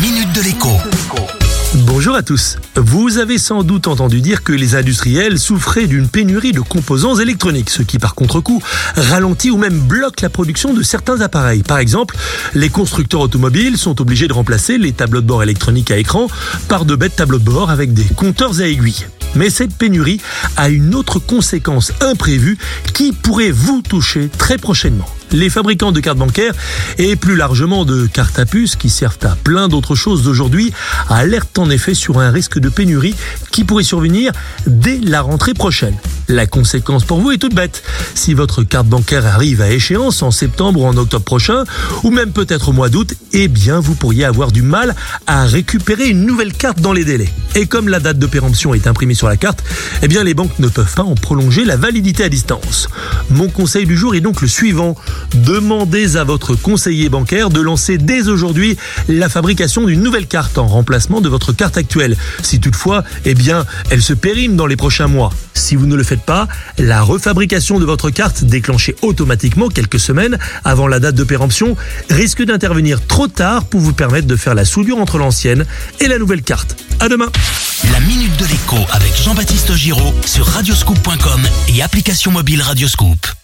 minute de l'écho. Bonjour à tous. Vous avez sans doute entendu dire que les industriels souffraient d'une pénurie de composants électroniques, ce qui par contre-coup ralentit ou même bloque la production de certains appareils. Par exemple, les constructeurs automobiles sont obligés de remplacer les tableaux de bord électroniques à écran par de bêtes tableaux de bord avec des compteurs à aiguilles. Mais cette pénurie a une autre conséquence imprévue qui pourrait vous toucher très prochainement. Les fabricants de cartes bancaires et plus largement de cartes à puce qui servent à plein d'autres choses d'aujourd'hui alertent en effet sur un risque de pénurie qui pourrait survenir dès la rentrée prochaine. La conséquence pour vous est toute bête. Si votre carte bancaire arrive à échéance en septembre ou en octobre prochain, ou même peut-être au mois d'août, eh bien vous pourriez avoir du mal à récupérer une nouvelle carte dans les délais. Et comme la date de péremption est imprimée sur la carte, eh bien les banques ne peuvent pas en prolonger la validité à distance. Mon conseil du jour est donc le suivant. Demandez à votre conseiller bancaire de lancer dès aujourd'hui la fabrication d'une nouvelle carte en remplacement de votre carte actuelle. Si toutefois, eh bien, elle se périme dans les prochains mois. Si vous ne le pas, la refabrication de votre carte déclenchée automatiquement quelques semaines avant la date de péremption risque d'intervenir trop tard pour vous permettre de faire la soudure entre l'ancienne et la nouvelle carte. À demain. La minute de l'écho avec Jean-Baptiste Giraud sur radioscoop.com et application mobile Radioscoop.